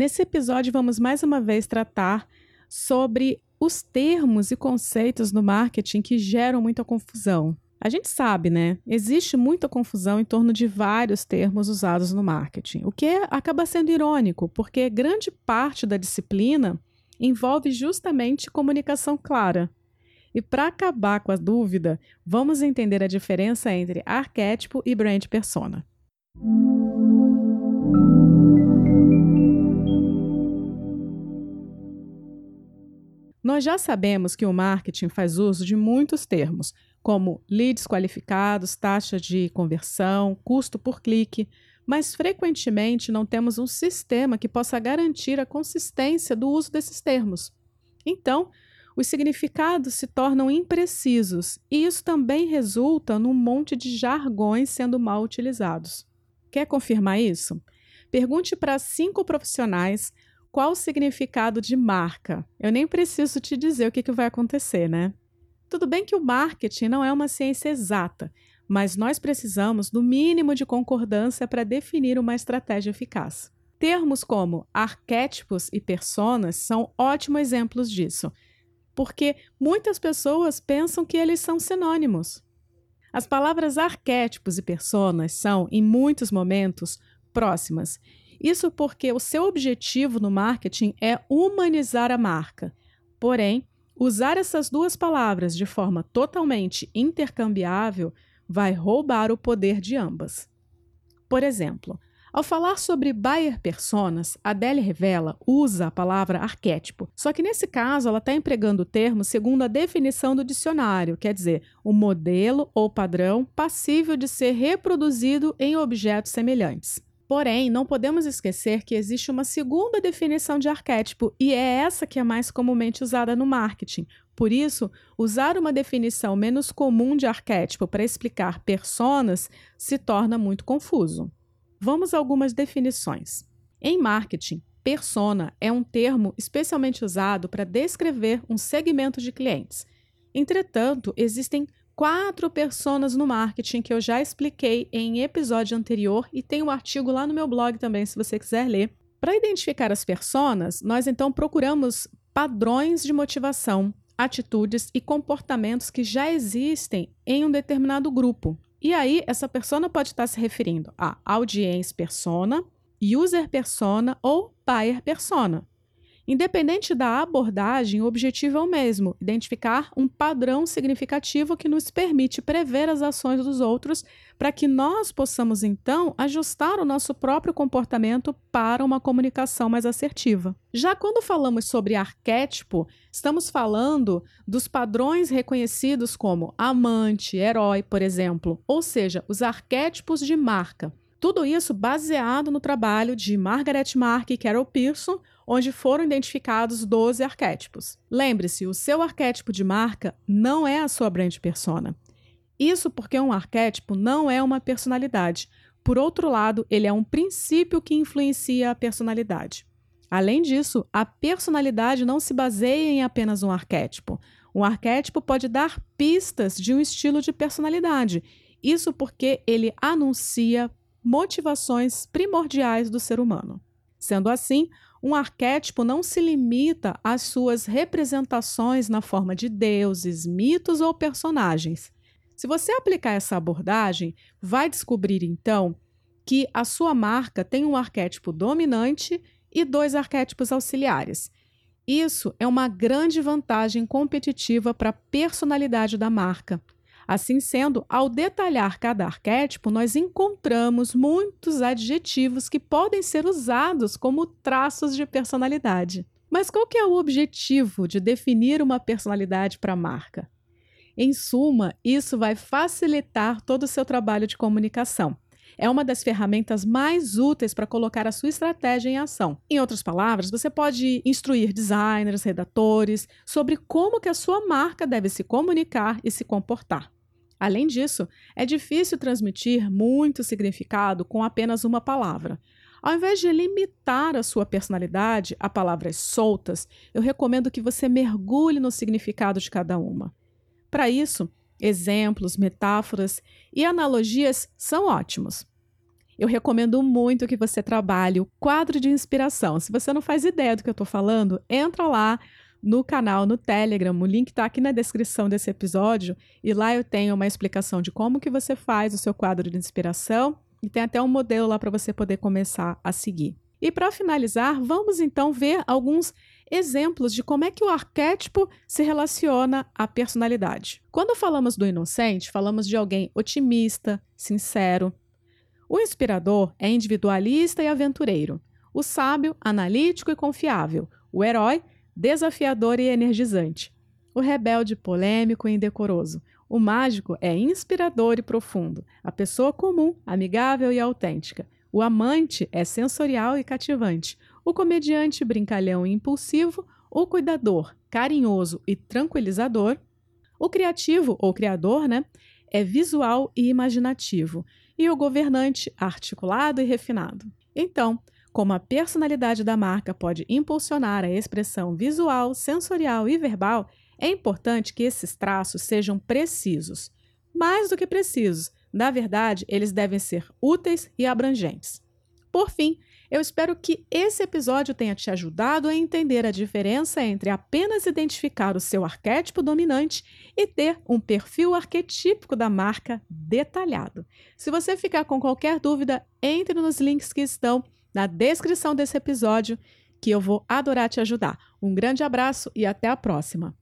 Nesse episódio, vamos mais uma vez tratar sobre os termos e conceitos no marketing que geram muita confusão. A gente sabe, né? Existe muita confusão em torno de vários termos usados no marketing, o que acaba sendo irônico, porque grande parte da disciplina envolve justamente comunicação clara. E para acabar com a dúvida, vamos entender a diferença entre arquétipo e brand persona. Nós já sabemos que o marketing faz uso de muitos termos, como leads qualificados, taxa de conversão, custo por clique, mas frequentemente não temos um sistema que possa garantir a consistência do uso desses termos. Então, os significados se tornam imprecisos e isso também resulta num monte de jargões sendo mal utilizados. Quer confirmar isso? Pergunte para cinco profissionais qual o significado de marca? Eu nem preciso te dizer o que, que vai acontecer, né? Tudo bem que o marketing não é uma ciência exata, mas nós precisamos do mínimo de concordância para definir uma estratégia eficaz. Termos como arquétipos e personas são ótimos exemplos disso, porque muitas pessoas pensam que eles são sinônimos. As palavras arquétipos e personas são, em muitos momentos, próximas isso porque o seu objetivo no marketing é humanizar a marca. Porém, usar essas duas palavras de forma totalmente intercambiável vai roubar o poder de ambas. Por exemplo, ao falar sobre buyer personas, Adele revela usa a palavra arquétipo, só que nesse caso ela está empregando o termo segundo a definição do dicionário, quer dizer, o modelo ou padrão passível de ser reproduzido em objetos semelhantes. Porém, não podemos esquecer que existe uma segunda definição de arquétipo e é essa que é mais comumente usada no marketing. Por isso, usar uma definição menos comum de arquétipo para explicar personas se torna muito confuso. Vamos a algumas definições. Em marketing, persona é um termo especialmente usado para descrever um segmento de clientes. Entretanto, existem quatro personas no marketing que eu já expliquei em episódio anterior e tem um artigo lá no meu blog também, se você quiser ler. Para identificar as personas, nós então procuramos padrões de motivação, atitudes e comportamentos que já existem em um determinado grupo. E aí, essa persona pode estar se referindo a audiência persona, user persona ou buyer persona. Independente da abordagem, o objetivo é o mesmo: identificar um padrão significativo que nos permite prever as ações dos outros, para que nós possamos então ajustar o nosso próprio comportamento para uma comunicação mais assertiva. Já quando falamos sobre arquétipo, estamos falando dos padrões reconhecidos como amante, herói, por exemplo, ou seja, os arquétipos de marca. Tudo isso baseado no trabalho de Margaret Mark e Carol Pearson, onde foram identificados 12 arquétipos. Lembre-se, o seu arquétipo de marca não é a sua brand persona. Isso porque um arquétipo não é uma personalidade. Por outro lado, ele é um princípio que influencia a personalidade. Além disso, a personalidade não se baseia em apenas um arquétipo. Um arquétipo pode dar pistas de um estilo de personalidade. Isso porque ele anuncia motivações primordiais do ser humano. Sendo assim, um arquétipo não se limita às suas representações na forma de deuses, mitos ou personagens. Se você aplicar essa abordagem, vai descobrir então que a sua marca tem um arquétipo dominante e dois arquétipos auxiliares. Isso é uma grande vantagem competitiva para a personalidade da marca. Assim sendo, ao detalhar cada arquétipo, nós encontramos muitos adjetivos que podem ser usados como traços de personalidade. Mas qual que é o objetivo de definir uma personalidade para a marca? Em suma, isso vai facilitar todo o seu trabalho de comunicação. É uma das ferramentas mais úteis para colocar a sua estratégia em ação. Em outras palavras, você pode instruir designers, redatores sobre como que a sua marca deve se comunicar e se comportar. Além disso, é difícil transmitir muito significado com apenas uma palavra. Ao invés de limitar a sua personalidade a palavras soltas, eu recomendo que você mergulhe no significado de cada uma. Para isso, exemplos, metáforas e analogias são ótimos. Eu recomendo muito que você trabalhe o quadro de inspiração. Se você não faz ideia do que eu estou falando, entra lá no canal, no Telegram. O link está aqui na descrição desse episódio e lá eu tenho uma explicação de como que você faz o seu quadro de inspiração e tem até um modelo lá para você poder começar a seguir. E para finalizar, vamos então ver alguns exemplos de como é que o arquétipo se relaciona à personalidade. Quando falamos do inocente, falamos de alguém otimista, sincero. O inspirador é individualista e aventureiro. O sábio, analítico e confiável. O herói, desafiador e energizante. O rebelde, polêmico e indecoroso. O mágico é inspirador e profundo. A pessoa comum, amigável e autêntica. O amante é sensorial e cativante. O comediante, brincalhão e impulsivo. O cuidador, carinhoso e tranquilizador. O criativo, ou criador, né? É visual e imaginativo. E o governante, articulado e refinado. Então, como a personalidade da marca pode impulsionar a expressão visual, sensorial e verbal, é importante que esses traços sejam precisos. Mais do que precisos, na verdade, eles devem ser úteis e abrangentes. Por fim, eu espero que esse episódio tenha te ajudado a entender a diferença entre apenas identificar o seu arquétipo dominante e ter um perfil arquetípico da marca detalhado. Se você ficar com qualquer dúvida, entre nos links que estão na descrição desse episódio, que eu vou adorar te ajudar. Um grande abraço e até a próxima!